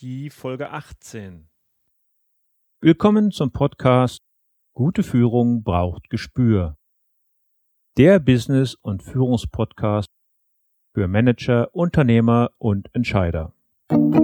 die Folge 18. Willkommen zum Podcast Gute Führung braucht Gespür. Der Business- und Führungspodcast für Manager, Unternehmer und Entscheider. Hallo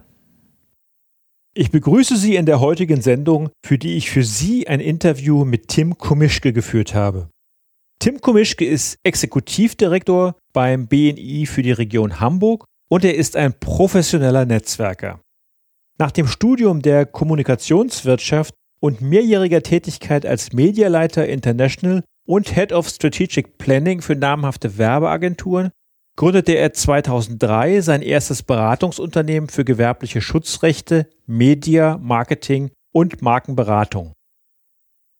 Ich begrüße Sie in der heutigen Sendung, für die ich für Sie ein Interview mit Tim Komischke geführt habe. Tim Komischke ist Exekutivdirektor beim BNI für die Region Hamburg und er ist ein professioneller Netzwerker. Nach dem Studium der Kommunikationswirtschaft und mehrjähriger Tätigkeit als Medialeiter International und Head of Strategic Planning für namhafte Werbeagenturen gründete er 2003 sein erstes Beratungsunternehmen für gewerbliche Schutzrechte, Media, Marketing und Markenberatung.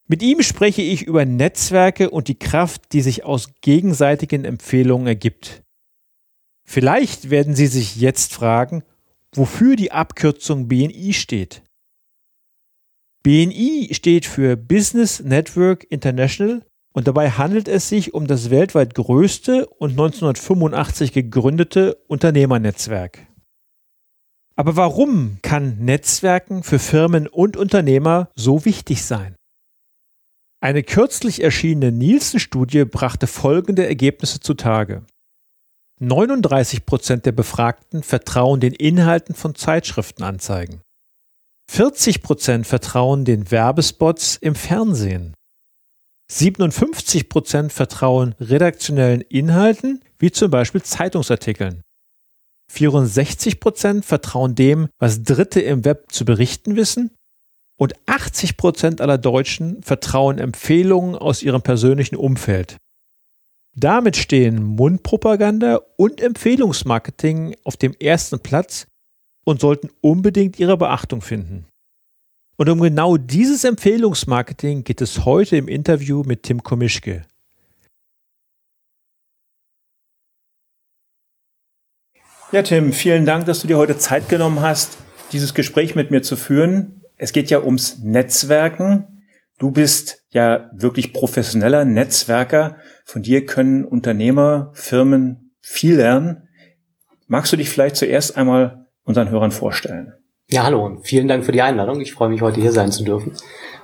Mit ihm spreche ich über Netzwerke und die Kraft, die sich aus gegenseitigen Empfehlungen ergibt. Vielleicht werden Sie sich jetzt fragen, wofür die Abkürzung BNI steht. BNI steht für Business Network International und dabei handelt es sich um das weltweit größte und 1985 gegründete Unternehmernetzwerk. Aber warum kann Netzwerken für Firmen und Unternehmer so wichtig sein? Eine kürzlich erschienene Nielsen-Studie brachte folgende Ergebnisse zutage. 39 Prozent der Befragten vertrauen den Inhalten von Zeitschriftenanzeigen. 40 Prozent vertrauen den Werbespots im Fernsehen. 57 Prozent vertrauen redaktionellen Inhalten, wie zum Beispiel Zeitungsartikeln. 64 Prozent vertrauen dem, was Dritte im Web zu berichten wissen. Und 80 Prozent aller Deutschen vertrauen Empfehlungen aus ihrem persönlichen Umfeld. Damit stehen Mundpropaganda und Empfehlungsmarketing auf dem ersten Platz und sollten unbedingt ihre Beachtung finden. Und um genau dieses Empfehlungsmarketing geht es heute im Interview mit Tim Komischke. Ja, Tim, vielen Dank, dass du dir heute Zeit genommen hast, dieses Gespräch mit mir zu führen. Es geht ja ums Netzwerken. Du bist ja wirklich professioneller Netzwerker. Von dir können Unternehmer, Firmen viel lernen. Magst du dich vielleicht zuerst einmal unseren Hörern vorstellen? Ja, hallo und vielen Dank für die Einladung. Ich freue mich, heute hier sein zu dürfen.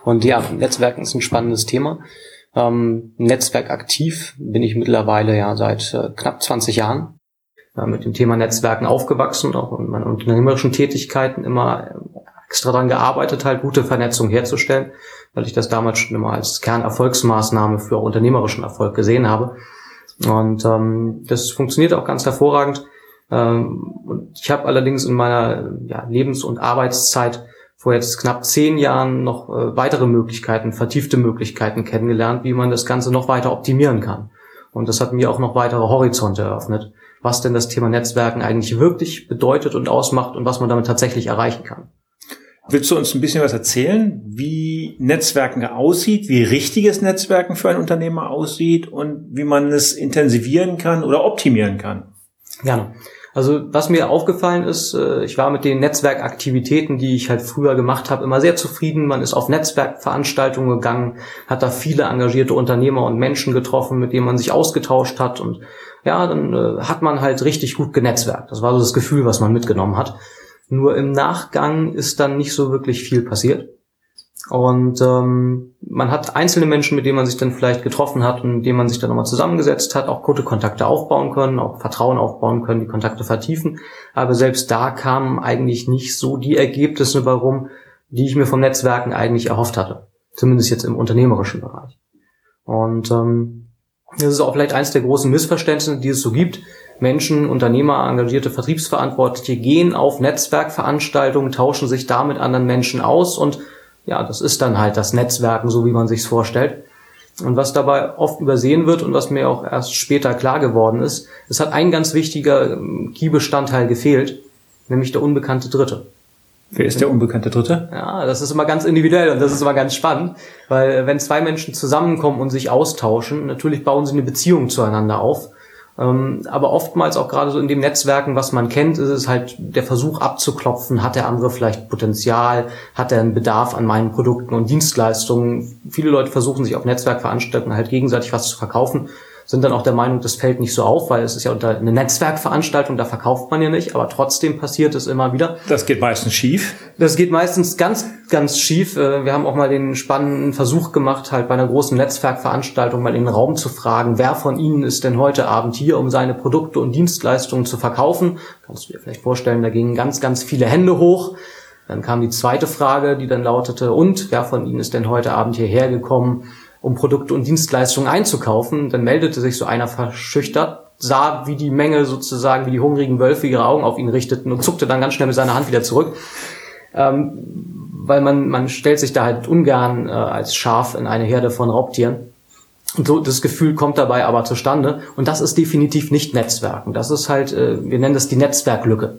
Und ja, Netzwerken ist ein spannendes Thema. Ähm, Netzwerk bin ich mittlerweile ja seit äh, knapp 20 Jahren äh, mit dem Thema Netzwerken aufgewachsen und auch in meinen unternehmerischen Tätigkeiten immer extra daran gearbeitet, halt gute Vernetzung herzustellen, weil ich das damals schon immer als Kernerfolgsmaßnahme für unternehmerischen Erfolg gesehen habe. Und ähm, das funktioniert auch ganz hervorragend ähm, und ich habe allerdings in meiner ja, Lebens- und Arbeitszeit vor jetzt knapp zehn Jahren noch äh, weitere Möglichkeiten, vertiefte Möglichkeiten kennengelernt, wie man das Ganze noch weiter optimieren kann. Und das hat mir auch noch weitere Horizonte eröffnet, was denn das Thema Netzwerken eigentlich wirklich bedeutet und ausmacht und was man damit tatsächlich erreichen kann. Willst du uns ein bisschen was erzählen, wie Netzwerken aussieht, wie richtiges Netzwerken für ein Unternehmer aussieht und wie man es intensivieren kann oder optimieren kann? Gerne. Also was mir aufgefallen ist, äh, ich war mit den Netzwerkaktivitäten, die ich halt früher gemacht habe, immer sehr zufrieden. Man ist auf Netzwerkveranstaltungen gegangen, hat da viele engagierte Unternehmer und Menschen getroffen, mit denen man sich ausgetauscht hat und ja, dann äh, hat man halt richtig gut genetzwerkt. Das war so das Gefühl, was man mitgenommen hat. Nur im Nachgang ist dann nicht so wirklich viel passiert. Und ähm, man hat einzelne Menschen, mit denen man sich dann vielleicht getroffen hat und mit denen man sich dann nochmal zusammengesetzt hat, auch gute Kontakte aufbauen können, auch Vertrauen aufbauen können, die Kontakte vertiefen. Aber selbst da kamen eigentlich nicht so die Ergebnisse warum, die ich mir vom Netzwerken eigentlich erhofft hatte. Zumindest jetzt im unternehmerischen Bereich. Und ähm, das ist auch vielleicht eins der großen Missverständnisse, die es so gibt, Menschen, Unternehmer, engagierte Vertriebsverantwortliche gehen auf Netzwerkveranstaltungen, tauschen sich da mit anderen Menschen aus und ja, das ist dann halt das Netzwerken, so wie man sich's vorstellt. Und was dabei oft übersehen wird und was mir auch erst später klar geworden ist, es hat ein ganz wichtiger ähm, Key-Bestandteil gefehlt, nämlich der unbekannte Dritte. Wer ist der unbekannte Dritte? Ja, das ist immer ganz individuell und das ist immer ganz spannend, weil äh, wenn zwei Menschen zusammenkommen und sich austauschen, natürlich bauen sie eine Beziehung zueinander auf. Ähm, aber oftmals auch gerade so in dem Netzwerken, was man kennt, ist es halt der Versuch abzuklopfen, hat der andere vielleicht Potenzial, hat er einen Bedarf an meinen Produkten und Dienstleistungen. Viele Leute versuchen sich auf Netzwerkveranstaltungen halt gegenseitig was zu verkaufen sind dann auch der Meinung, das fällt nicht so auf, weil es ist ja unter eine Netzwerkveranstaltung, da verkauft man ja nicht, aber trotzdem passiert es immer wieder. Das geht meistens schief. Das geht meistens ganz, ganz schief. Äh, wir haben auch mal den spannenden Versuch gemacht, halt bei einer großen Netzwerkveranstaltung mal in den Raum zu fragen, wer von Ihnen ist denn heute Abend hier, um seine Produkte und Dienstleistungen zu verkaufen? Kannst du dir vielleicht vorstellen, da gingen ganz, ganz viele Hände hoch. Dann kam die zweite Frage, die dann lautete, und wer von Ihnen ist denn heute Abend hierher gekommen, um Produkte und Dienstleistungen einzukaufen. Dann meldete sich so einer verschüchtert, sah, wie die Menge sozusagen, wie die hungrigen Wölfe ihre Augen auf ihn richteten und zuckte dann ganz schnell mit seiner Hand wieder zurück. Ähm, weil man, man stellt sich da halt ungern äh, als Schaf in eine Herde von Raubtieren. Und so das Gefühl kommt dabei aber zustande. Und das ist definitiv nicht Netzwerken. Das ist halt, äh, wir nennen das die Netzwerklücke,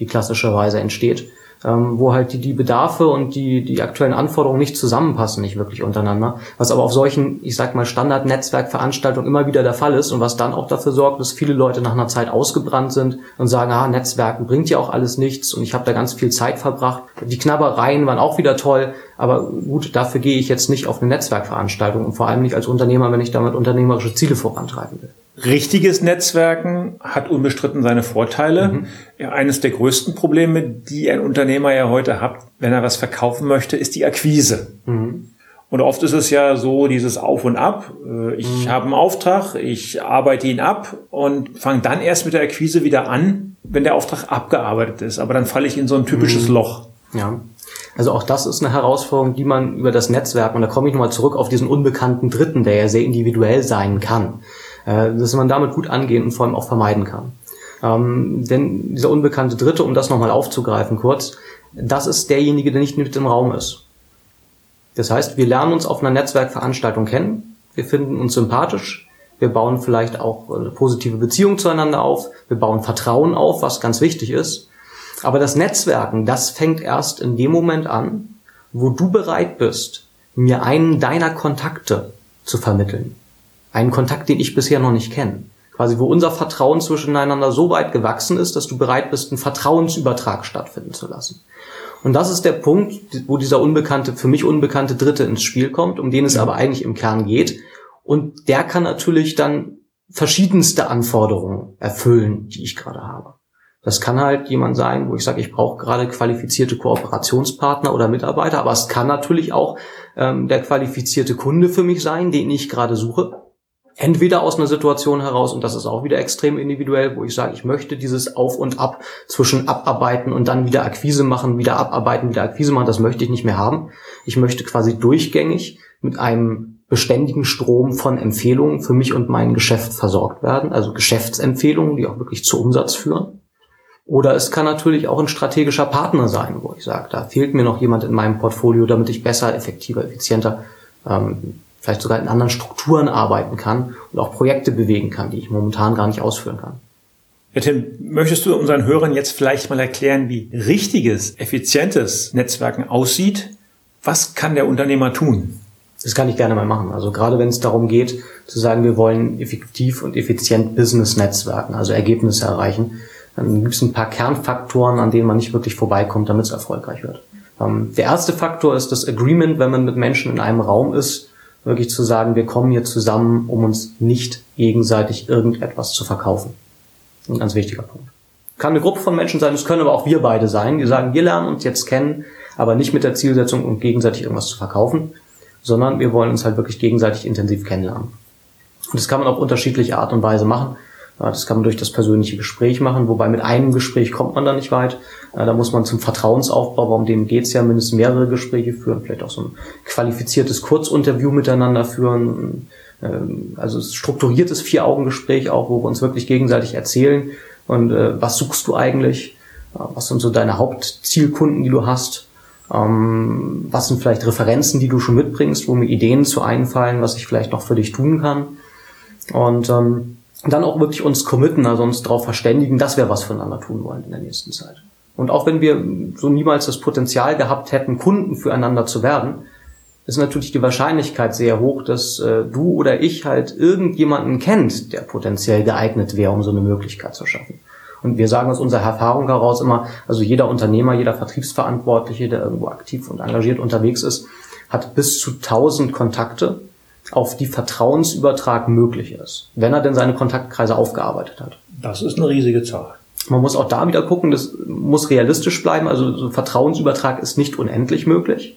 die klassischerweise entsteht ähm, wo halt die, die Bedarfe und die, die aktuellen Anforderungen nicht zusammenpassen, nicht wirklich untereinander. Was aber auf solchen, ich sag mal, Standard-Netzwerkveranstaltungen immer wieder der Fall ist und was dann auch dafür sorgt, dass viele Leute nach einer Zeit ausgebrannt sind und sagen, ah, Netzwerken bringt ja auch alles nichts und ich habe da ganz viel Zeit verbracht. Die Knabbereien waren auch wieder toll, aber gut, dafür gehe ich jetzt nicht auf eine Netzwerkveranstaltung und vor allem nicht als Unternehmer, wenn ich damit unternehmerische Ziele vorantreiben will. Richtiges Netzwerken hat unbestritten seine Vorteile. Mhm. Ja, eines der größten Probleme, die ein Unternehmer ja heute hat, wenn er was verkaufen möchte, ist die Akquise. Mhm. Und oft ist es ja so dieses Auf und Ab. Äh, ich mhm. habe einen Auftrag, ich arbeite ihn ab und fange dann erst mit der Akquise wieder an, wenn der Auftrag abgearbeitet ist. Aber dann falle ich in so ein typisches mhm. Loch. Ja. Also auch das ist eine Herausforderung, die man über das Netzwerk, und da komme ich nochmal zurück auf diesen unbekannten Dritten, der ja sehr individuell sein kann äh, dass man damit gut angehen und vor allem auch vermeiden kann. Ähm, denn dieser unbekannte Dritte, um das nochmal aufzugreifen kurz, das ist derjenige, der nicht mit im Raum ist. Das heißt, wir lernen uns auf einer Netzwerkveranstaltung kennen, wir finden uns sympathisch, wir bauen vielleicht auch eine positive Beziehung zueinander auf, wir bauen Vertrauen auf, was ganz wichtig ist. Aber das Netzwerken, das fängt erst in dem Moment an, wo du bereit bist, mir einen deiner Kontakte zu vermitteln. Einen Kontakt, den ich bisher noch nicht kenne. Quasi, wo unser Vertrauen zwischeneinander so weit gewachsen ist, dass du bereit bist, einen Vertrauensübertrag stattfinden zu lassen. Und das ist der Punkt, wo dieser unbekannte, für mich unbekannte Dritte ins Spiel kommt, um den es ja. aber eigentlich im Kern geht. Und der kann natürlich dann verschiedenste Anforderungen erfüllen, die ich gerade habe. Das kann halt jemand sein, wo ich sage, ich brauche gerade qualifizierte Kooperationspartner oder Mitarbeiter, aber es kann natürlich auch ähm, der qualifizierte Kunde für mich sein, den ich gerade suche entweder aus einer Situation heraus, und das ist auch wieder extrem individuell, wo ich sage, ich möchte dieses Auf und Ab zwischen abarbeiten und dann wieder Akquise machen, wieder abarbeiten, wieder Akquise machen, das möchte ich nicht mehr haben. Ich möchte quasi durchgängig mit einem beständigen Strom von Empfehlungen für mich und mein Geschäft versorgt werden, also Geschäftsempfehlungen, die auch wirklich zu Umsatz führen. Oder es kann natürlich auch ein strategischer Partner sein, wo ich sage, da fehlt mir noch jemand in meinem Portfolio, damit ich besser, effektiver, effizienter ähm, vielleicht sogar in anderen Strukturen arbeiten kann und auch Projekte bewegen kann, die ich momentan gar nicht ausführen kann. Ja, Tim, möchtest du unseren Hörern jetzt vielleicht mal erklären, wie richtiges, effizientes Netzwerken aussieht? Was kann der Unternehmer tun? Das kann ich gerne mal machen. Also gerade wenn es darum geht, zu sagen, wir wollen effektiv und effizient Business-Netzwerken, also Ergebnisse erreichen, dann gibt es ein paar Kernfaktoren, an denen man nicht wirklich vorbeikommt, damit es erfolgreich wird. Ähm, der erste Faktor ist das Agreement, wenn man mit Menschen in einem Raum ist, wirklich zu sagen, wir kommen hier zusammen, um uns nicht gegenseitig irgendetwas zu verkaufen. Ein ganz wichtiger Punkt. Kann eine Gruppe von Menschen sein, es können aber auch wir beide sein, die sagen, wir lernen uns jetzt kennen, aber nicht mit der Zielsetzung, um gegenseitig irgendwas zu verkaufen, sondern wir wollen uns halt wirklich gegenseitig intensiv kennenlernen. Und das kann man auf unterschiedliche Art und Weise machen. Das kann man durch das persönliche Gespräch machen, wobei mit einem Gespräch kommt man da nicht weit. Da muss man zum Vertrauensaufbau, um dem geht's ja, mindestens mehrere Gespräche führen, vielleicht auch so ein qualifiziertes Kurzinterview miteinander führen, ähm, also strukturiertes Vier-Augen-Gespräch auch, wo wir uns wirklich gegenseitig erzählen. Und äh, was suchst du eigentlich, was sind so deine Hauptzielkunden, die du hast, ähm, was sind vielleicht Referenzen, die du schon mitbringst, wo mir Ideen zu einfallen, was ich vielleicht noch für dich tun kann? Und ähm, dann auch wirklich uns committen, also uns darauf verständigen, dass wir was voneinander tun wollen in der nächsten Zeit. Und auch wenn wir so niemals das Potenzial gehabt hätten, Kunden füreinander zu werden, ist natürlich die Wahrscheinlichkeit sehr hoch, dass äh, du oder ich halt irgendjemanden kennt, der potenziell geeignet wäre, um so eine Möglichkeit zu schaffen. Und wir sagen aus unserer Erfahrung heraus immer, also jeder Unternehmer, jeder Vertriebsverantwortliche, der irgendwo aktiv und engagiert unterwegs ist, hat bis zu 1000 Kontakte, auf die Vertrauensübertrag möglich ist, wenn er denn seine Kontaktkreise aufgearbeitet hat. Das ist eine riesige Zahl. Man muss auch da wieder gucken, das muss realistisch bleiben. Also so Vertrauensübertrag ist nicht unendlich möglich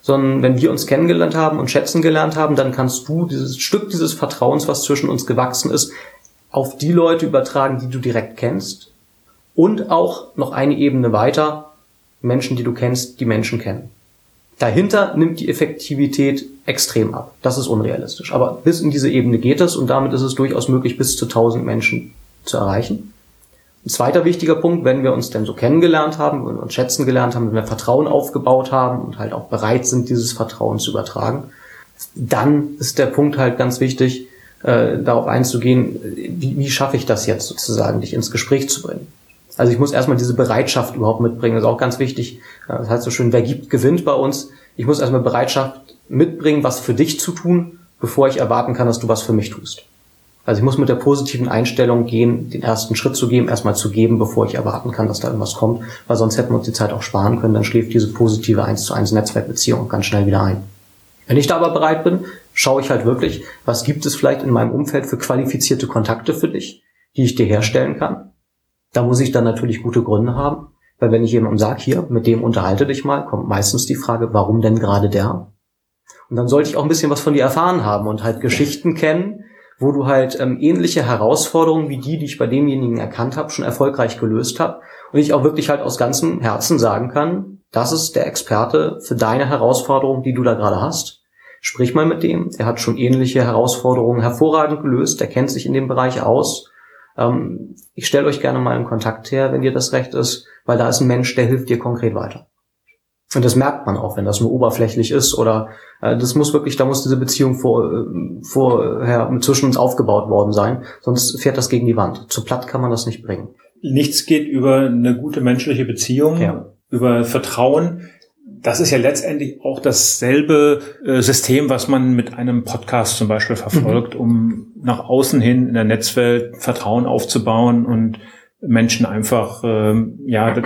sondern wenn wir uns kennengelernt haben und schätzen gelernt haben, dann kannst du dieses Stück dieses Vertrauens, was zwischen uns gewachsen ist, auf die Leute übertragen, die du direkt kennst und auch noch eine Ebene weiter, Menschen, die du kennst, die Menschen kennen. Dahinter nimmt die Effektivität extrem ab. Das ist unrealistisch. Aber bis in diese Ebene geht es und damit ist es durchaus möglich, bis zu 1000 Menschen zu erreichen. Ein zweiter wichtiger Punkt, wenn wir uns denn so kennengelernt haben, wenn wir uns schätzen gelernt haben, wenn wir Vertrauen aufgebaut haben und halt auch bereit sind, dieses Vertrauen zu übertragen, dann ist der Punkt halt ganz wichtig, äh, darauf einzugehen, wie, wie schaffe ich das jetzt sozusagen, dich ins Gespräch zu bringen. Also ich muss erstmal diese Bereitschaft überhaupt mitbringen. Das ist auch ganz wichtig. Das heißt so schön, wer gibt, gewinnt bei uns. Ich muss erstmal Bereitschaft mitbringen, was für dich zu tun, bevor ich erwarten kann, dass du was für mich tust. Also ich muss mit der positiven Einstellung gehen, den ersten Schritt zu geben, erstmal zu geben, bevor ich erwarten kann, dass da irgendwas kommt, weil sonst hätten wir uns die Zeit auch sparen können, dann schläft diese positive 1 zu 1 Netzwerkbeziehung ganz schnell wieder ein. Wenn ich da aber bereit bin, schaue ich halt wirklich, was gibt es vielleicht in meinem Umfeld für qualifizierte Kontakte für dich, die ich dir herstellen kann. Da muss ich dann natürlich gute Gründe haben, weil wenn ich jemandem sage, hier, mit dem unterhalte dich mal, kommt meistens die Frage, warum denn gerade der? Und dann sollte ich auch ein bisschen was von dir erfahren haben und halt Geschichten kennen, wo du halt ähm, ähnliche Herausforderungen wie die, die ich bei demjenigen erkannt habe, schon erfolgreich gelöst habe und ich auch wirklich halt aus ganzem Herzen sagen kann, das ist der Experte für deine Herausforderung, die du da gerade hast. Sprich mal mit dem, er hat schon ähnliche Herausforderungen hervorragend gelöst, er kennt sich in dem Bereich aus. Ähm, ich stelle euch gerne mal einen Kontakt her, wenn dir das recht ist, weil da ist ein Mensch, der hilft dir konkret weiter. Und das merkt man auch, wenn das nur oberflächlich ist oder äh, das muss wirklich, da muss diese Beziehung vor, äh, vorher zwischen uns aufgebaut worden sein, sonst fährt das gegen die Wand. Zu platt kann man das nicht bringen. Nichts geht über eine gute menschliche Beziehung, ja. über Vertrauen. Das ist ja letztendlich auch dasselbe äh, System, was man mit einem Podcast zum Beispiel verfolgt, mhm. um nach außen hin in der Netzwelt Vertrauen aufzubauen und Menschen einfach ähm, ja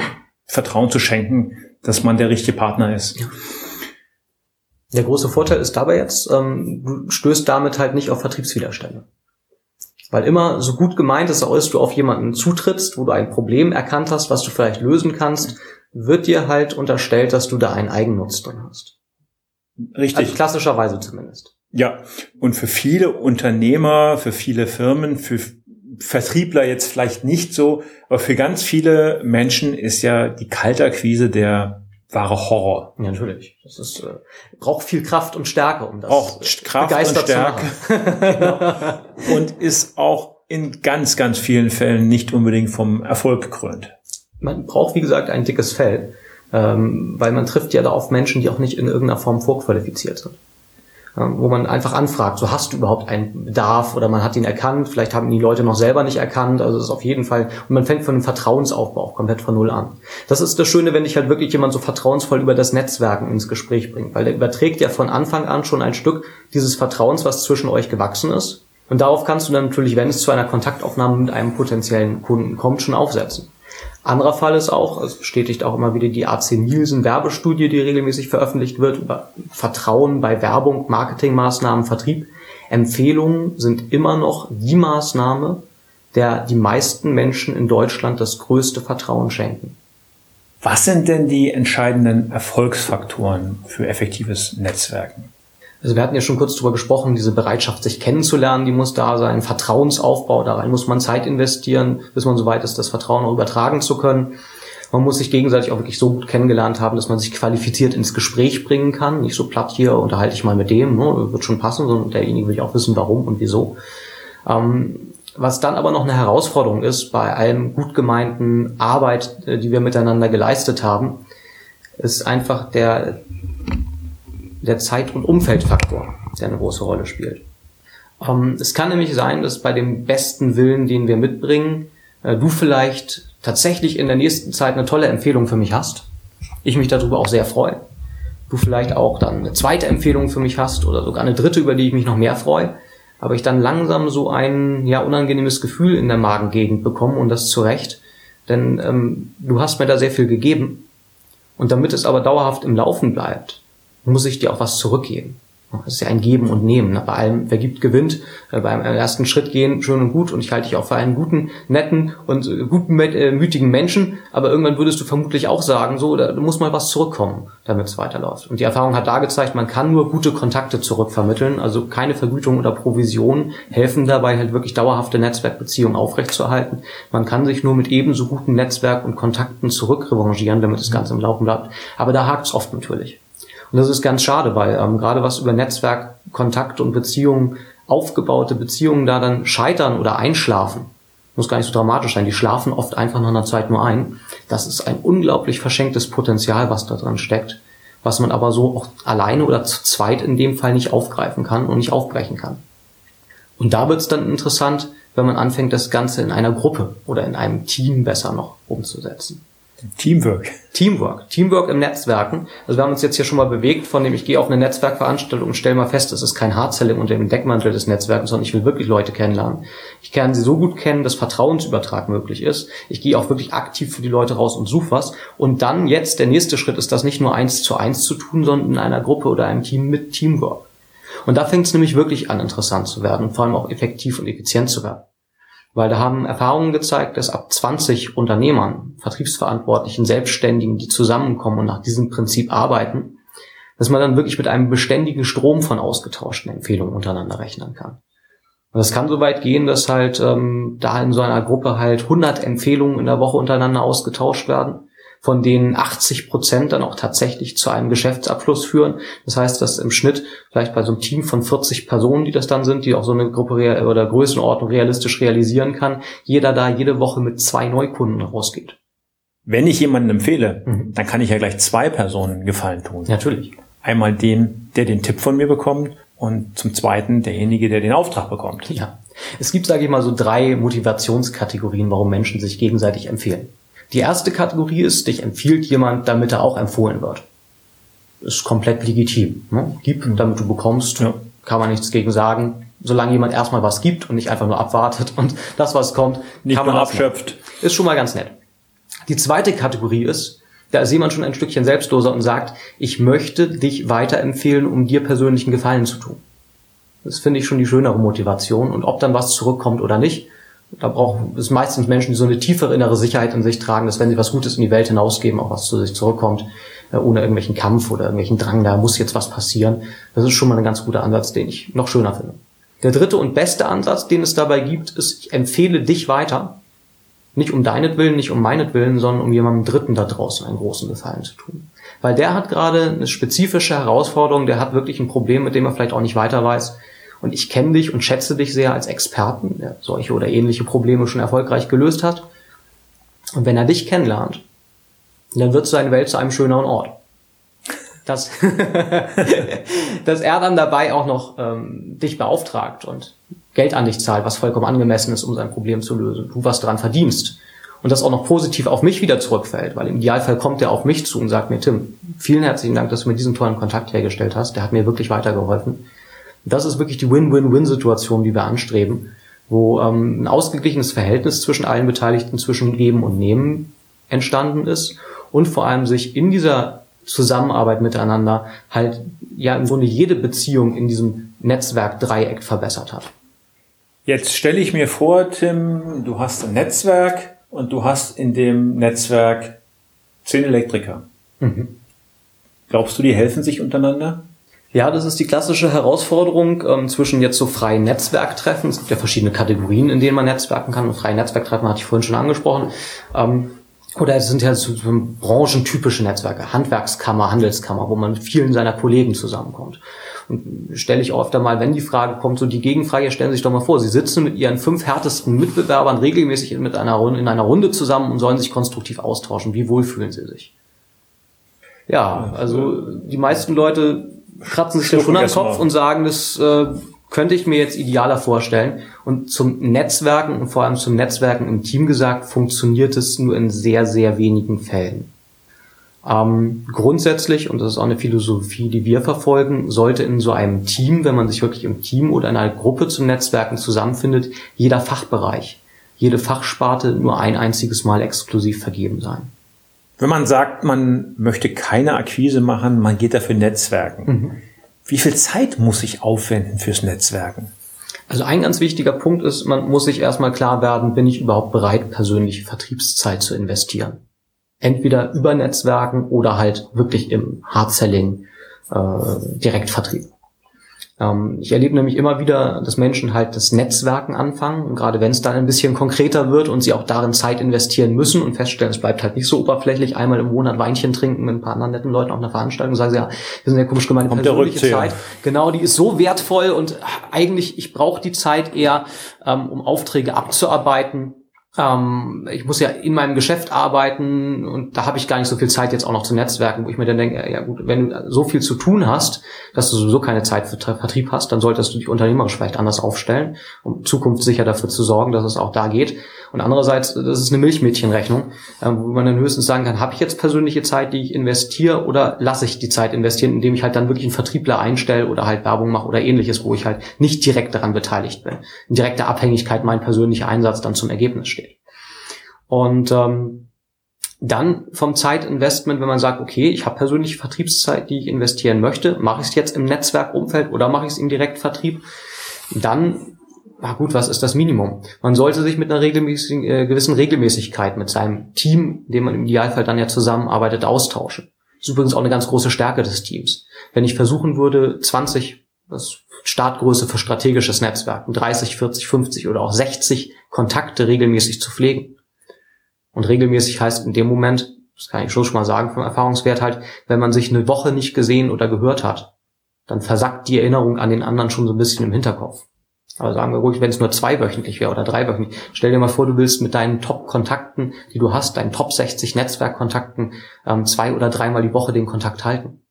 Vertrauen zu schenken, dass man der richtige Partner ist. Ja. Der große Vorteil ist dabei jetzt, ähm, du stößt damit halt nicht auf Vertriebswiderstände. Weil immer so gut gemeint ist, ist, du auf jemanden zutrittst, wo du ein Problem erkannt hast, was du vielleicht lösen kannst, wird dir halt unterstellt, dass du da einen Eigennutz drin hast. Richtig. Also klassischerweise zumindest. Ja, und für viele Unternehmer, für viele Firmen, für Vertriebler jetzt vielleicht nicht so, aber für ganz viele Menschen ist ja die Kaltakquise der wahre Horror. Ja, natürlich. Das ist, äh, braucht viel Kraft und Stärke, um das braucht Kraft und Stärke. genau. Und ist auch in ganz, ganz vielen Fällen nicht unbedingt vom Erfolg gekrönt. Man braucht, wie gesagt, ein dickes Fell, ähm, weil man trifft ja da auf Menschen, die auch nicht in irgendeiner Form vorqualifiziert sind wo man einfach anfragt, so hast du überhaupt einen Bedarf oder man hat ihn erkannt, vielleicht haben die Leute noch selber nicht erkannt, also das ist auf jeden Fall, und man fängt von einem Vertrauensaufbau komplett von Null an. Das ist das Schöne, wenn dich halt wirklich jemand so vertrauensvoll über das Netzwerken ins Gespräch bringt, weil der überträgt ja von Anfang an schon ein Stück dieses Vertrauens, was zwischen euch gewachsen ist. Und darauf kannst du dann natürlich, wenn es zu einer Kontaktaufnahme mit einem potenziellen Kunden kommt, schon aufsetzen. Anderer Fall ist auch, es bestätigt auch immer wieder die AC Nielsen Werbestudie, die regelmäßig veröffentlicht wird, über Vertrauen bei Werbung, Marketingmaßnahmen, Vertrieb. Empfehlungen sind immer noch die Maßnahme, der die meisten Menschen in Deutschland das größte Vertrauen schenken. Was sind denn die entscheidenden Erfolgsfaktoren für effektives Netzwerken? Also wir hatten ja schon kurz darüber gesprochen, diese Bereitschaft, sich kennenzulernen, die muss da sein, Vertrauensaufbau, da rein muss man Zeit investieren, bis man so weit ist, das Vertrauen auch übertragen zu können. Man muss sich gegenseitig auch wirklich so gut kennengelernt haben, dass man sich qualifiziert ins Gespräch bringen kann. Nicht so platt hier, unterhalte ich mal mit dem, ne, wird schon passen, sondern derjenige will auch wissen, warum und wieso. Ähm, was dann aber noch eine Herausforderung ist bei allem gut gemeinten Arbeit, äh, die wir miteinander geleistet haben, ist einfach der, der Zeit- und Umfeldfaktor, der eine große Rolle spielt. Ähm, es kann nämlich sein, dass bei dem besten Willen, den wir mitbringen, äh, du vielleicht tatsächlich in der nächsten Zeit eine tolle Empfehlung für mich hast. Ich mich darüber auch sehr freue. Du vielleicht auch dann eine zweite Empfehlung für mich hast oder sogar eine dritte, über die ich mich noch mehr freue. Aber ich dann langsam so ein ja unangenehmes Gefühl in der Magengegend bekomme und das zu Recht. Denn ähm, du hast mir da sehr viel gegeben. Und damit es aber dauerhaft im Laufen bleibt, muss ich dir auch was zurückgeben. Das ist ja ein Geben und Nehmen. Bei allem, wer gibt, gewinnt. Äh, beim ersten Schritt gehen, schön und gut. Und ich halte dich auch für einen guten, netten und äh, guten, äh, mütigen Menschen. Aber irgendwann würdest du vermutlich auch sagen, so, da muss mal was zurückkommen, damit es weiterläuft. Und die Erfahrung hat da gezeigt, man kann nur gute Kontakte zurückvermitteln. Also keine Vergütung oder Provision helfen dabei, halt wirklich dauerhafte Netzwerkbeziehungen aufrechtzuerhalten. Man kann sich nur mit ebenso guten Netzwerk und Kontakten zurückrevanchieren, damit das Ganze im Laufen bleibt. Aber da hakt es oft natürlich. Und das ist ganz schade, weil ähm, gerade was über Netzwerk, Kontakt und Beziehungen, aufgebaute Beziehungen da dann scheitern oder einschlafen, muss gar nicht so dramatisch sein, die schlafen oft einfach nach einer Zeit nur ein. Das ist ein unglaublich verschenktes Potenzial, was da dran steckt, was man aber so auch alleine oder zu zweit in dem Fall nicht aufgreifen kann und nicht aufbrechen kann. Und da wird es dann interessant, wenn man anfängt, das Ganze in einer Gruppe oder in einem Team besser noch umzusetzen. Teamwork. Teamwork. Teamwork im Netzwerken. Also wir haben uns jetzt hier schon mal bewegt, von dem ich gehe auf eine Netzwerkveranstaltung und stelle mal fest, es ist kein Hardselling unter dem Deckmantel des Netzwerkes, sondern ich will wirklich Leute kennenlernen. Ich kann sie so gut kennen, dass Vertrauensübertrag möglich ist. Ich gehe auch wirklich aktiv für die Leute raus und suche was. Und dann jetzt, der nächste Schritt ist das nicht nur eins zu eins zu tun, sondern in einer Gruppe oder einem Team mit Teamwork. Und da fängt es nämlich wirklich an, interessant zu werden und vor allem auch effektiv und effizient zu werden. Weil da haben Erfahrungen gezeigt, dass ab 20 Unternehmern, Vertriebsverantwortlichen, Selbstständigen, die zusammenkommen und nach diesem Prinzip arbeiten, dass man dann wirklich mit einem beständigen Strom von ausgetauschten Empfehlungen untereinander rechnen kann. Und das kann so weit gehen, dass halt ähm, da in so einer Gruppe halt 100 Empfehlungen in der Woche untereinander ausgetauscht werden von denen 80 Prozent dann auch tatsächlich zu einem Geschäftsabschluss führen. Das heißt, dass im Schnitt vielleicht bei so einem Team von 40 Personen, die das dann sind, die auch so eine Gruppe oder Größenordnung realistisch realisieren kann, jeder da jede Woche mit zwei Neukunden rausgeht. Wenn ich jemanden empfehle, mhm. dann kann ich ja gleich zwei Personen Gefallen tun. Natürlich. Einmal dem, der den Tipp von mir bekommt und zum zweiten derjenige, der den Auftrag bekommt. Ja. Es gibt, sage ich mal, so drei Motivationskategorien, warum Menschen sich gegenseitig empfehlen. Die erste Kategorie ist, dich empfiehlt jemand, damit er auch empfohlen wird. Ist komplett legitim. Ne? Gib, mhm. damit du bekommst, ja. kann man nichts gegen sagen. Solange jemand erstmal was gibt und nicht einfach nur abwartet und das, was kommt, nicht kann man abschöpft. Ist schon mal ganz nett. Die zweite Kategorie ist, da ist jemand schon ein Stückchen selbstloser und sagt, ich möchte dich weiterempfehlen, um dir persönlichen Gefallen zu tun. Das finde ich schon die schönere Motivation. Und ob dann was zurückkommt oder nicht, da braucht es meistens Menschen, die so eine tiefere innere Sicherheit in sich tragen, dass wenn sie was Gutes in die Welt hinausgeben, auch was zu sich zurückkommt, äh, ohne irgendwelchen Kampf oder irgendwelchen Drang, da muss jetzt was passieren. Das ist schon mal ein ganz guter Ansatz, den ich noch schöner finde. Der dritte und beste Ansatz, den es dabei gibt, ist, ich empfehle dich weiter. Nicht um deinetwillen, nicht um meinetwillen, sondern um jemandem Dritten da draußen einen großen Gefallen zu tun. Weil der hat gerade eine spezifische Herausforderung, der hat wirklich ein Problem, mit dem er vielleicht auch nicht weiter weiß und ich kenne dich und schätze dich sehr als Experten, der solche oder ähnliche Probleme schon erfolgreich gelöst hat. Und wenn er dich kennenlernt, dann wird seine Welt zu einem schöneren Ort. Dass, dass er dann dabei auch noch ähm, dich beauftragt und Geld an dich zahlt, was vollkommen angemessen ist, um sein Problem zu lösen. Du was daran verdienst. Und das auch noch positiv auf mich wieder zurückfällt, weil im Idealfall kommt er auf mich zu und sagt mir, Tim, vielen herzlichen Dank, dass du mir diesen tollen Kontakt hergestellt hast. Der hat mir wirklich weitergeholfen. Das ist wirklich die Win-Win-Win-Situation, die wir anstreben, wo ähm, ein ausgeglichenes Verhältnis zwischen allen Beteiligten, zwischen Geben und Nehmen entstanden ist und vor allem sich in dieser Zusammenarbeit miteinander halt ja im Grunde jede Beziehung in diesem Netzwerk-Dreieck verbessert hat. Jetzt stelle ich mir vor, Tim, du hast ein Netzwerk und du hast in dem Netzwerk zehn Elektriker. Mhm. Glaubst du, die helfen sich untereinander? Ja, das ist die klassische Herausforderung ähm, zwischen jetzt so freien Netzwerktreffen. Es gibt ja verschiedene Kategorien, in denen man netzwerken kann. Und freie Netzwerktreffen hatte ich vorhin schon angesprochen. Ähm, oder es sind ja so, so branchentypische Netzwerke, Handwerkskammer, Handelskammer, wo man mit vielen seiner Kollegen zusammenkommt. Und stelle ich öfter mal, wenn die Frage kommt, so die Gegenfrage, stellen Sie sich doch mal vor, Sie sitzen mit Ihren fünf härtesten Mitbewerbern regelmäßig mit einer Runde, in einer Runde zusammen und sollen sich konstruktiv austauschen. Wie wohl fühlen Sie sich? Ja, also die meisten Leute kratzen sich da schon am Kopf und sagen, das äh, könnte ich mir jetzt idealer vorstellen. Und zum Netzwerken und vor allem zum Netzwerken im Team gesagt, funktioniert es nur in sehr, sehr wenigen Fällen. Ähm, grundsätzlich, und das ist auch eine Philosophie, die wir verfolgen, sollte in so einem Team, wenn man sich wirklich im Team oder in einer Gruppe zum Netzwerken zusammenfindet, jeder Fachbereich, jede Fachsparte nur ein einziges Mal exklusiv vergeben sein. Wenn man sagt, man möchte keine Akquise machen, man geht dafür Netzwerken. Mhm. Wie viel Zeit muss ich aufwenden fürs Netzwerken? Also ein ganz wichtiger Punkt ist, man muss sich erstmal klar werden, bin ich überhaupt bereit, persönliche Vertriebszeit zu investieren? Entweder über Netzwerken oder halt wirklich im Hard-Selling, äh, Direktvertrieb. Ähm, ich erlebe nämlich immer wieder, dass Menschen halt das Netzwerken anfangen und gerade wenn es dann ein bisschen konkreter wird und sie auch darin Zeit investieren müssen und feststellen, es bleibt halt nicht so oberflächlich, einmal im Monat Weinchen trinken mit ein paar anderen netten Leuten auf einer Veranstaltung, sagen sie ja, wir sind ja komisch gemeint, persönliche Zeit. Genau, die ist so wertvoll und eigentlich, ich brauche die Zeit eher, ähm, um Aufträge abzuarbeiten ähm, ich muss ja in meinem Geschäft arbeiten und da habe ich gar nicht so viel Zeit jetzt auch noch zu Netzwerken, wo ich mir dann denke, ja gut, wenn du so viel zu tun hast, dass du sowieso keine Zeit für Vertrieb hast, dann solltest du dich unternehmerisch vielleicht anders aufstellen, um zukunftssicher dafür zu sorgen, dass es auch da geht. Und andererseits, das ist eine Milchmädchenrechnung, äh, wo man dann höchstens sagen kann, habe ich jetzt persönliche Zeit, die ich investiere oder lasse ich die Zeit investieren, indem ich halt dann wirklich einen Vertriebler einstelle oder halt Werbung mache oder ähnliches, wo ich halt nicht direkt daran beteiligt bin. In direkter Abhängigkeit mein persönlicher Einsatz dann zum Ergebnis steht. Und ähm, dann vom Zeitinvestment, wenn man sagt, okay, ich habe persönliche Vertriebszeit, die ich investieren möchte, mache ich es jetzt im Netzwerkumfeld oder mache ich es im Direktvertrieb, dann na gut, was ist das Minimum? Man sollte sich mit einer regelmäßigen, äh, gewissen Regelmäßigkeit mit seinem Team, dem man im Idealfall dann ja zusammenarbeitet, austauschen. Das ist übrigens auch eine ganz große Stärke des Teams. Wenn ich versuchen würde, 20, das Startgröße für strategisches Netzwerk, 30, 40, 50 oder auch 60 Kontakte regelmäßig zu pflegen. Und regelmäßig heißt in dem Moment, das kann ich schon mal sagen vom Erfahrungswert halt, wenn man sich eine Woche nicht gesehen oder gehört hat, dann versackt die Erinnerung an den anderen schon so ein bisschen im Hinterkopf. Aber sagen wir ruhig, wenn es nur zweiwöchentlich wäre oder dreiwöchentlich. Stell dir mal vor, du willst mit deinen Top-Kontakten, die du hast, deinen Top 60 Netzwerkkontakten, ähm, zwei oder dreimal die Woche den Kontakt halten.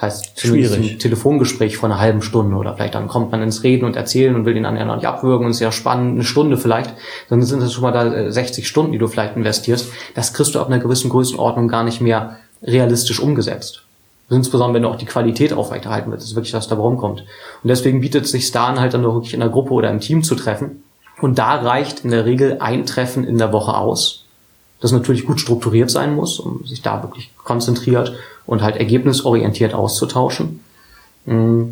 Das heißt, zumindest ein Telefongespräch von einer halben Stunde oder vielleicht dann kommt man ins Reden und Erzählen und will den anderen nicht abwürgen und es ist ja spannend, eine Stunde vielleicht, dann sind das schon mal da 60 äh, Stunden, die du vielleicht investierst. Das kriegst du auf einer gewissen Größenordnung gar nicht mehr realistisch umgesetzt. Insbesondere wenn du auch die Qualität aufrechterhalten willst, ist wirklich, was da rumkommt. Und deswegen bietet es sich da an, halt dann wirklich in der Gruppe oder im Team zu treffen. Und da reicht in der Regel ein Treffen in der Woche aus. Das natürlich gut strukturiert sein muss, um sich da wirklich konzentriert und halt ergebnisorientiert auszutauschen. Mm,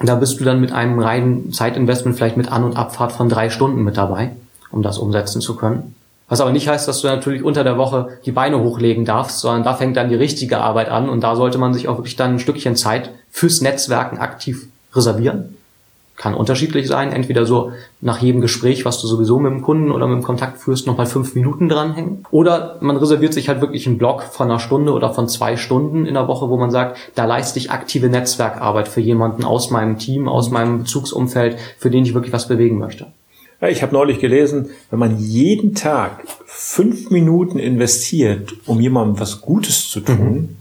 da bist du dann mit einem reinen Zeitinvestment vielleicht mit An- und Abfahrt von drei Stunden mit dabei, um das umsetzen zu können. Was aber nicht heißt, dass du natürlich unter der Woche die Beine hochlegen darfst, sondern da fängt dann die richtige Arbeit an und da sollte man sich auch wirklich dann ein Stückchen Zeit fürs Netzwerken aktiv reservieren. Kann unterschiedlich sein, entweder so nach jedem Gespräch, was du sowieso mit dem Kunden oder mit dem Kontakt führst, nochmal fünf Minuten dranhängen. Oder man reserviert sich halt wirklich einen Block von einer Stunde oder von zwei Stunden in der Woche, wo man sagt, da leiste ich aktive Netzwerkarbeit für jemanden aus meinem Team, aus meinem Bezugsumfeld, für den ich wirklich was bewegen möchte. Ich habe neulich gelesen, wenn man jeden Tag fünf Minuten investiert, um jemandem was Gutes zu tun, mhm.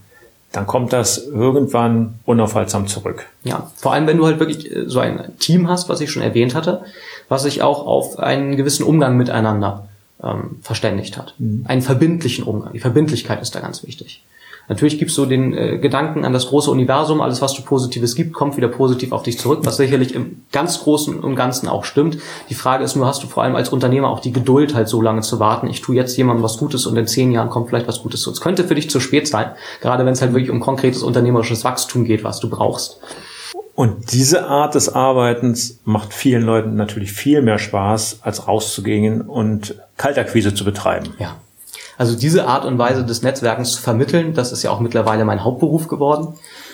Dann kommt das irgendwann unaufhaltsam zurück. Ja, vor allem wenn du halt wirklich äh, so ein Team hast, was ich schon erwähnt hatte, was sich auch auf einen gewissen Umgang miteinander ähm, verständigt hat. Mhm. Einen verbindlichen Umgang. Die Verbindlichkeit ist da ganz wichtig. Natürlich gibst du den äh, Gedanken an das große Universum, alles was du Positives gibt, kommt wieder positiv auf dich zurück, was sicherlich im ganz Großen und Ganzen auch stimmt. Die Frage ist nur, hast du vor allem als Unternehmer auch die Geduld, halt so lange zu warten? Ich tue jetzt jemandem was Gutes und in zehn Jahren kommt vielleicht was Gutes zu. Es könnte für dich zu spät sein, gerade wenn es halt wirklich um konkretes unternehmerisches Wachstum geht, was du brauchst. Und diese Art des Arbeitens macht vielen Leuten natürlich viel mehr Spaß, als rauszugehen und Kaltakquise zu betreiben. Ja. Also diese Art und Weise des Netzwerkens zu vermitteln, das ist ja auch mittlerweile mein Hauptberuf geworden.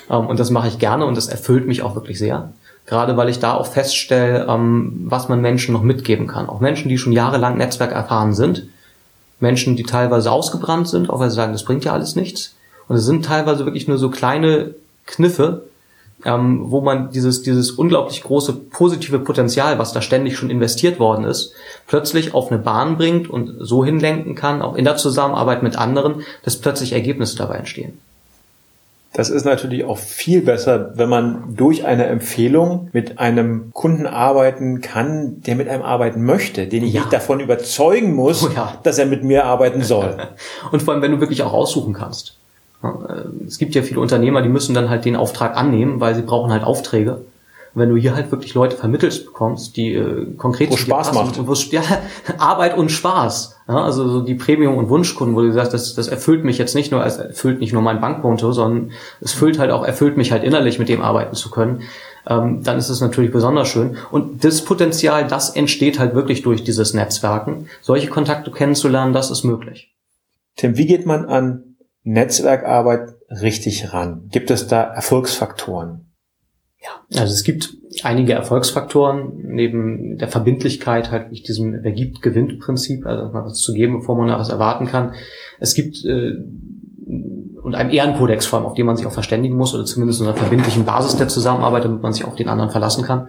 Ähm, und das mache ich gerne und das erfüllt mich auch wirklich sehr. Gerade weil ich da auch feststelle, ähm, was man Menschen noch mitgeben kann. Auch Menschen, die schon jahrelang Netzwerk erfahren sind, Menschen, die teilweise ausgebrannt sind, auch weil sie sagen, das bringt ja alles nichts. Und es sind teilweise wirklich nur so kleine Kniffe, ähm, wo man dieses, dieses unglaublich große positive Potenzial, was da ständig schon investiert worden ist, plötzlich auf eine Bahn bringt und so hinlenken kann, auch in der Zusammenarbeit mit anderen, dass plötzlich Ergebnisse dabei entstehen. Das ist natürlich auch viel besser, wenn man durch eine Empfehlung mit einem Kunden arbeiten kann, der mit einem arbeiten möchte, den ich ja. nicht davon überzeugen muss, oh ja. dass er mit mir arbeiten soll. Und vor allem, wenn du wirklich auch aussuchen kannst. Es gibt ja viele Unternehmer, die müssen dann halt den Auftrag annehmen, weil sie brauchen halt Aufträge. Und wenn du hier halt wirklich Leute vermittelt bekommst, die äh, konkret wo Spaß macht, wo, ja, Arbeit und Spaß, ja, also so die Premium- und Wunschkunden, wo du sagst, das, das erfüllt mich jetzt nicht nur, es erfüllt nicht nur mein Bankkonto, sondern es füllt halt auch, erfüllt mich halt innerlich, mit dem arbeiten zu können, ähm, dann ist es natürlich besonders schön. Und das Potenzial, das entsteht halt wirklich durch dieses Netzwerken. Solche Kontakte kennenzulernen, das ist möglich. Tim, wie geht man an Netzwerkarbeit richtig ran? Gibt es da Erfolgsfaktoren? Ja, also es gibt einige Erfolgsfaktoren neben der Verbindlichkeit halt nicht diesem Wer gibt, gewinnt Prinzip, also mal was zu geben, bevor man was erwarten kann. Es gibt äh, und einem Ehrenkodex vor allem, auf den man sich auch verständigen muss oder zumindest einer verbindlichen Basis der Zusammenarbeit, damit man sich auf den anderen verlassen kann.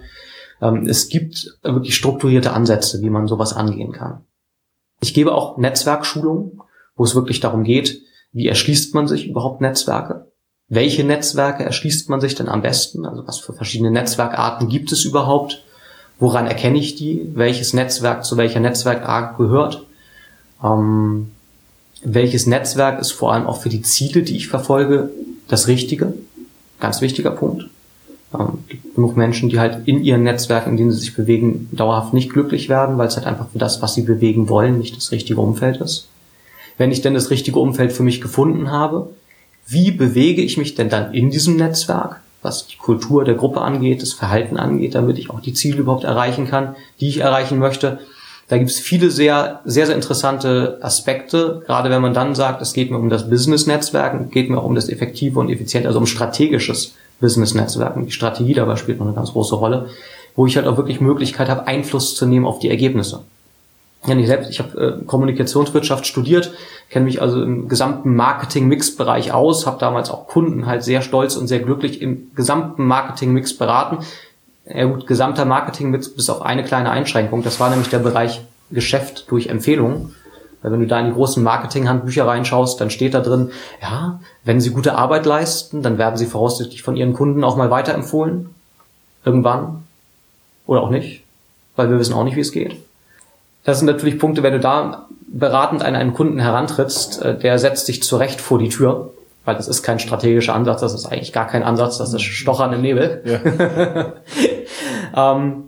Ähm, es gibt wirklich strukturierte Ansätze, wie man sowas angehen kann. Ich gebe auch Netzwerkschulungen, wo es wirklich darum geht, wie erschließt man sich überhaupt Netzwerke? Welche Netzwerke erschließt man sich denn am besten? Also was für verschiedene Netzwerkarten gibt es überhaupt? Woran erkenne ich die? Welches Netzwerk zu welcher Netzwerkart gehört? Ähm, welches Netzwerk ist vor allem auch für die Ziele, die ich verfolge, das Richtige? Ganz wichtiger Punkt. Ähm, gibt genug Menschen, die halt in ihren Netzwerken, in denen sie sich bewegen, dauerhaft nicht glücklich werden, weil es halt einfach für das, was sie bewegen wollen, nicht das richtige Umfeld ist wenn ich denn das richtige Umfeld für mich gefunden habe, wie bewege ich mich denn dann in diesem Netzwerk, was die Kultur der Gruppe angeht, das Verhalten angeht, damit ich auch die Ziele überhaupt erreichen kann, die ich erreichen möchte. Da gibt es viele sehr, sehr, sehr interessante Aspekte, gerade wenn man dann sagt, es geht mir um das Business-Netzwerken, geht mir auch um das effektive und effiziente, also um strategisches Business-Netzwerken. Die Strategie dabei spielt noch eine ganz große Rolle, wo ich halt auch wirklich Möglichkeit habe, Einfluss zu nehmen auf die Ergebnisse ja nicht selbst, ich habe äh, Kommunikationswirtschaft studiert, kenne mich also im gesamten Marketing-Mix-Bereich aus, habe damals auch Kunden halt sehr stolz und sehr glücklich im gesamten Marketing-Mix beraten. Ja gut, gesamter Marketing-Mix bis auf eine kleine Einschränkung, das war nämlich der Bereich Geschäft durch Empfehlungen. Weil wenn du da in die großen Marketing-Handbücher reinschaust, dann steht da drin, ja, wenn sie gute Arbeit leisten, dann werden sie voraussichtlich von ihren Kunden auch mal weiterempfohlen. Irgendwann. Oder auch nicht. Weil wir wissen auch nicht, wie es geht. Das sind natürlich Punkte, wenn du da beratend an einen Kunden herantrittst, äh, der setzt sich zurecht vor die Tür, weil das ist kein strategischer Ansatz, das ist eigentlich gar kein Ansatz, das ist Stochern im Nebel. Ja. ähm,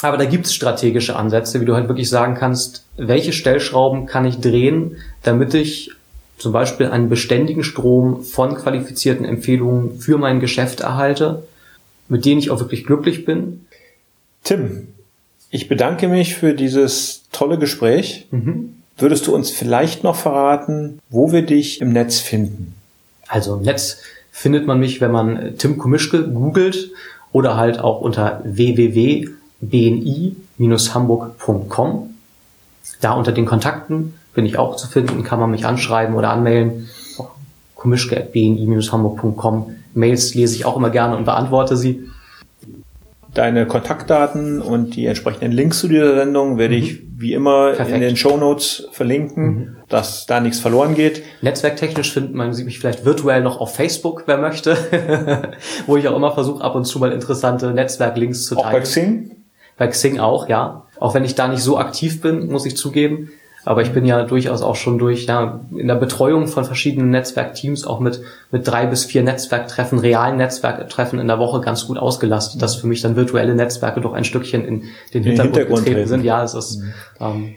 aber da gibt's strategische Ansätze, wie du halt wirklich sagen kannst, welche Stellschrauben kann ich drehen, damit ich zum Beispiel einen beständigen Strom von qualifizierten Empfehlungen für mein Geschäft erhalte, mit denen ich auch wirklich glücklich bin. Tim, ich bedanke mich für dieses tolle Gespräch. Mhm. Würdest du uns vielleicht noch verraten, wo wir dich im Netz finden? Also im Netz findet man mich, wenn man Tim Komischke googelt oder halt auch unter www.bni-hamburg.com. Da unter den Kontakten bin ich auch zu finden, kann man mich anschreiben oder anmailen. komischke.bni-hamburg.com. Mails lese ich auch immer gerne und beantworte sie. Deine Kontaktdaten und die entsprechenden Links zu dieser Sendung werde mhm. ich wie immer Perfekt. in den Show Notes verlinken, mhm. dass da nichts verloren geht. Netzwerktechnisch findet man mich vielleicht virtuell noch auf Facebook, wer möchte, wo ich auch immer versuche, ab und zu mal interessante Netzwerklinks zu teilen. Auch bei Xing? Bei Xing auch, ja. Auch wenn ich da nicht so aktiv bin, muss ich zugeben. Aber ich bin ja durchaus auch schon durch, ja, in der Betreuung von verschiedenen Netzwerkteams auch mit, mit drei bis vier Netzwerktreffen, realen Netzwerktreffen in der Woche ganz gut ausgelastet, dass für mich dann virtuelle Netzwerke doch ein Stückchen in den, den Hintergrund, Hintergrund getreten sind. Ja, es ist, mhm. ähm,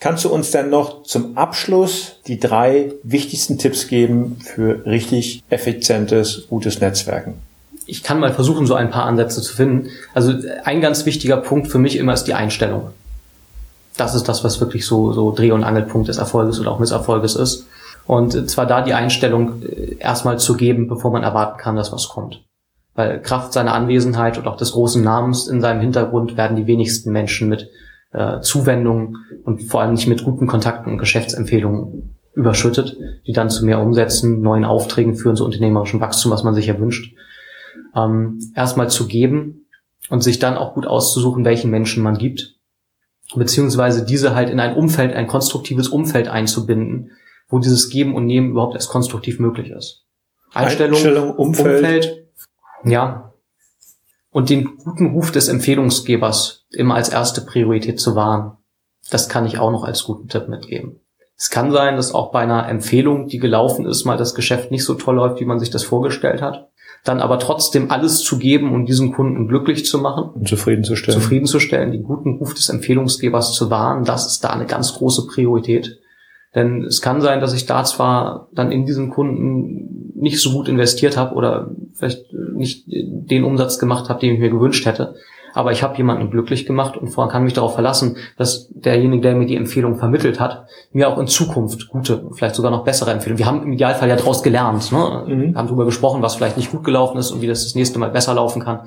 Kannst du uns dann noch zum Abschluss die drei wichtigsten Tipps geben für richtig effizientes, gutes Netzwerken? Ich kann mal versuchen, so ein paar Ansätze zu finden. Also ein ganz wichtiger Punkt für mich immer ist die Einstellung das ist das, was wirklich so, so Dreh- und Angelpunkt des Erfolges oder auch Misserfolges ist. Und zwar da die Einstellung äh, erstmal zu geben, bevor man erwarten kann, dass was kommt. Weil Kraft seiner Anwesenheit und auch des großen Namens in seinem Hintergrund werden die wenigsten Menschen mit äh, Zuwendung und vor allem nicht mit guten Kontakten und Geschäftsempfehlungen überschüttet, die dann zu mehr Umsätzen, neuen Aufträgen führen, zu unternehmerischem Wachstum, was man sich ja wünscht. Ähm, erstmal zu geben und sich dann auch gut auszusuchen, welchen Menschen man gibt, beziehungsweise diese halt in ein Umfeld, ein konstruktives Umfeld einzubinden, wo dieses Geben und Nehmen überhaupt erst konstruktiv möglich ist. Einstellung, Einstellung Umfeld. Umfeld, ja. Und den guten Ruf des Empfehlungsgebers immer als erste Priorität zu wahren. Das kann ich auch noch als guten Tipp mitgeben. Es kann sein, dass auch bei einer Empfehlung, die gelaufen ist, mal das Geschäft nicht so toll läuft, wie man sich das vorgestellt hat. Dann aber trotzdem alles zu geben und um diesen Kunden glücklich zu machen. Und zufriedenzustellen. Zufriedenzustellen, den guten Ruf des Empfehlungsgebers zu wahren, das ist da eine ganz große Priorität. Denn es kann sein, dass ich da zwar dann in diesen Kunden nicht so gut investiert habe oder vielleicht nicht den Umsatz gemacht habe, den ich mir gewünscht hätte, aber ich habe jemanden glücklich gemacht und vorher kann mich darauf verlassen, dass derjenige, der mir die Empfehlung vermittelt hat, mir auch in Zukunft gute, vielleicht sogar noch bessere Empfehlungen. Wir haben im Idealfall ja daraus gelernt, ne? Mhm. haben darüber gesprochen, was vielleicht nicht gut gelaufen ist und wie das das nächste Mal besser laufen kann.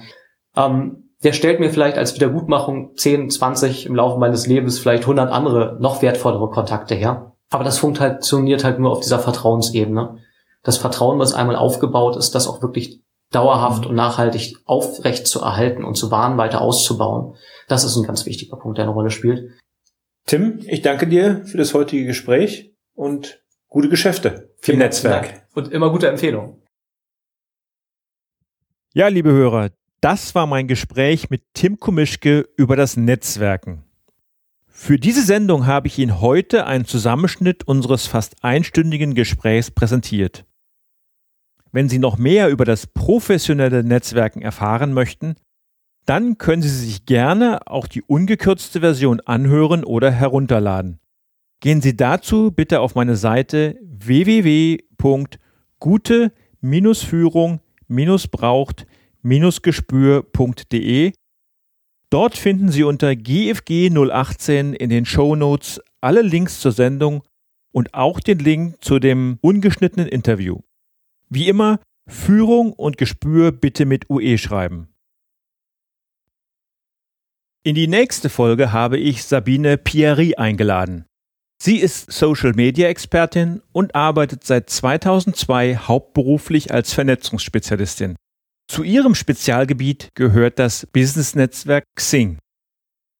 Ähm, der stellt mir vielleicht als Wiedergutmachung 10, 20 im Laufe meines Lebens vielleicht 100 andere noch wertvollere Kontakte her. Aber das funktioniert halt nur auf dieser Vertrauensebene. Das Vertrauen, was einmal aufgebaut ist, das auch wirklich dauerhaft und nachhaltig aufrecht zu erhalten und zu wahren, weiter auszubauen. Das ist ein ganz wichtiger Punkt, der eine Rolle spielt. Tim, ich danke dir für das heutige Gespräch und gute Geschäfte im Netzwerk. Dank. Und immer gute Empfehlungen. Ja, liebe Hörer, das war mein Gespräch mit Tim Komischke über das Netzwerken. Für diese Sendung habe ich Ihnen heute einen Zusammenschnitt unseres fast einstündigen Gesprächs präsentiert. Wenn Sie noch mehr über das professionelle Netzwerken erfahren möchten, dann können Sie sich gerne auch die ungekürzte Version anhören oder herunterladen. Gehen Sie dazu bitte auf meine Seite www.gute-führung-braucht-gespür.de. Dort finden Sie unter GFG 018 in den Show Notes alle Links zur Sendung und auch den Link zu dem ungeschnittenen Interview. Wie immer, Führung und Gespür bitte mit UE schreiben. In die nächste Folge habe ich Sabine Pierry eingeladen. Sie ist Social Media Expertin und arbeitet seit 2002 hauptberuflich als Vernetzungsspezialistin. Zu ihrem Spezialgebiet gehört das Business-Netzwerk Xing.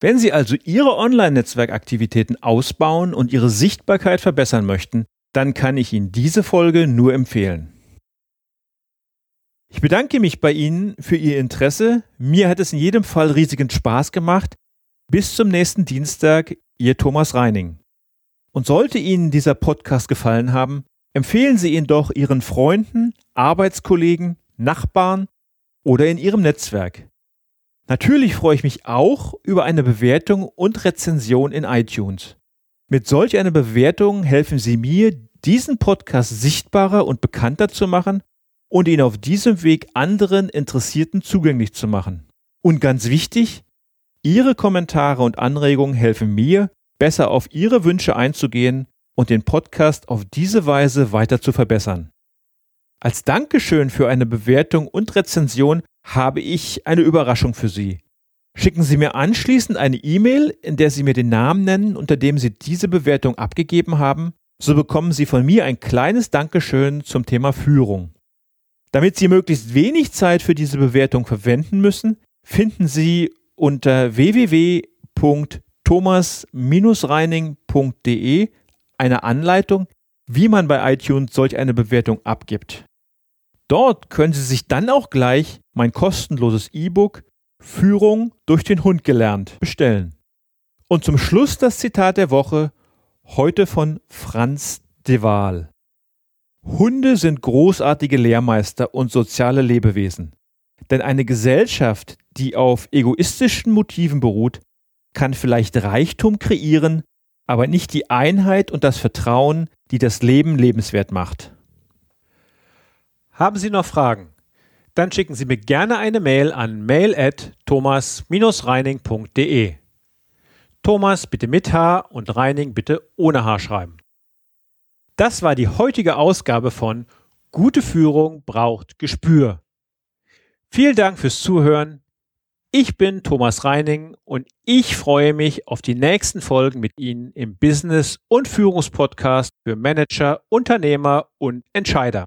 Wenn Sie also Ihre Online-Netzwerkaktivitäten ausbauen und Ihre Sichtbarkeit verbessern möchten, dann kann ich Ihnen diese Folge nur empfehlen. Ich bedanke mich bei Ihnen für Ihr Interesse. Mir hat es in jedem Fall riesigen Spaß gemacht. Bis zum nächsten Dienstag, Ihr Thomas Reining. Und sollte Ihnen dieser Podcast gefallen haben, empfehlen Sie ihn doch Ihren Freunden, Arbeitskollegen, Nachbarn oder in Ihrem Netzwerk. Natürlich freue ich mich auch über eine Bewertung und Rezension in iTunes. Mit solch einer Bewertung helfen Sie mir, diesen Podcast sichtbarer und bekannter zu machen und ihn auf diesem Weg anderen Interessierten zugänglich zu machen. Und ganz wichtig, Ihre Kommentare und Anregungen helfen mir, besser auf Ihre Wünsche einzugehen und den Podcast auf diese Weise weiter zu verbessern. Als Dankeschön für eine Bewertung und Rezension habe ich eine Überraschung für Sie. Schicken Sie mir anschließend eine E-Mail, in der Sie mir den Namen nennen, unter dem Sie diese Bewertung abgegeben haben, so bekommen Sie von mir ein kleines Dankeschön zum Thema Führung. Damit Sie möglichst wenig Zeit für diese Bewertung verwenden müssen, finden Sie unter www.thomas-reining.de eine Anleitung, wie man bei iTunes solch eine Bewertung abgibt. Dort können Sie sich dann auch gleich mein kostenloses E-Book Führung durch den Hund gelernt bestellen. Und zum Schluss das Zitat der Woche, heute von Franz de Waal. Hunde sind großartige Lehrmeister und soziale Lebewesen. Denn eine Gesellschaft, die auf egoistischen Motiven beruht, kann vielleicht Reichtum kreieren, aber nicht die Einheit und das Vertrauen, die das Leben lebenswert macht. Haben Sie noch Fragen? Dann schicken Sie mir gerne eine Mail an mail@thomas-reining.de. Thomas bitte mit H und Reining bitte ohne H schreiben. Das war die heutige Ausgabe von Gute Führung braucht Gespür. Vielen Dank fürs Zuhören. Ich bin Thomas Reining und ich freue mich auf die nächsten Folgen mit Ihnen im Business- und Führungspodcast für Manager, Unternehmer und Entscheider.